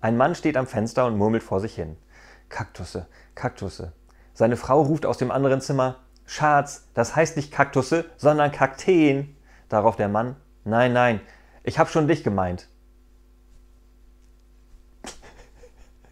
Ein Mann steht am Fenster und murmelt vor sich hin. Kaktusse, Kaktusse. Seine Frau ruft aus dem anderen Zimmer, Schatz, das heißt nicht Kaktusse, sondern Kakteen. Darauf der Mann, nein, nein, ich hab schon dich gemeint.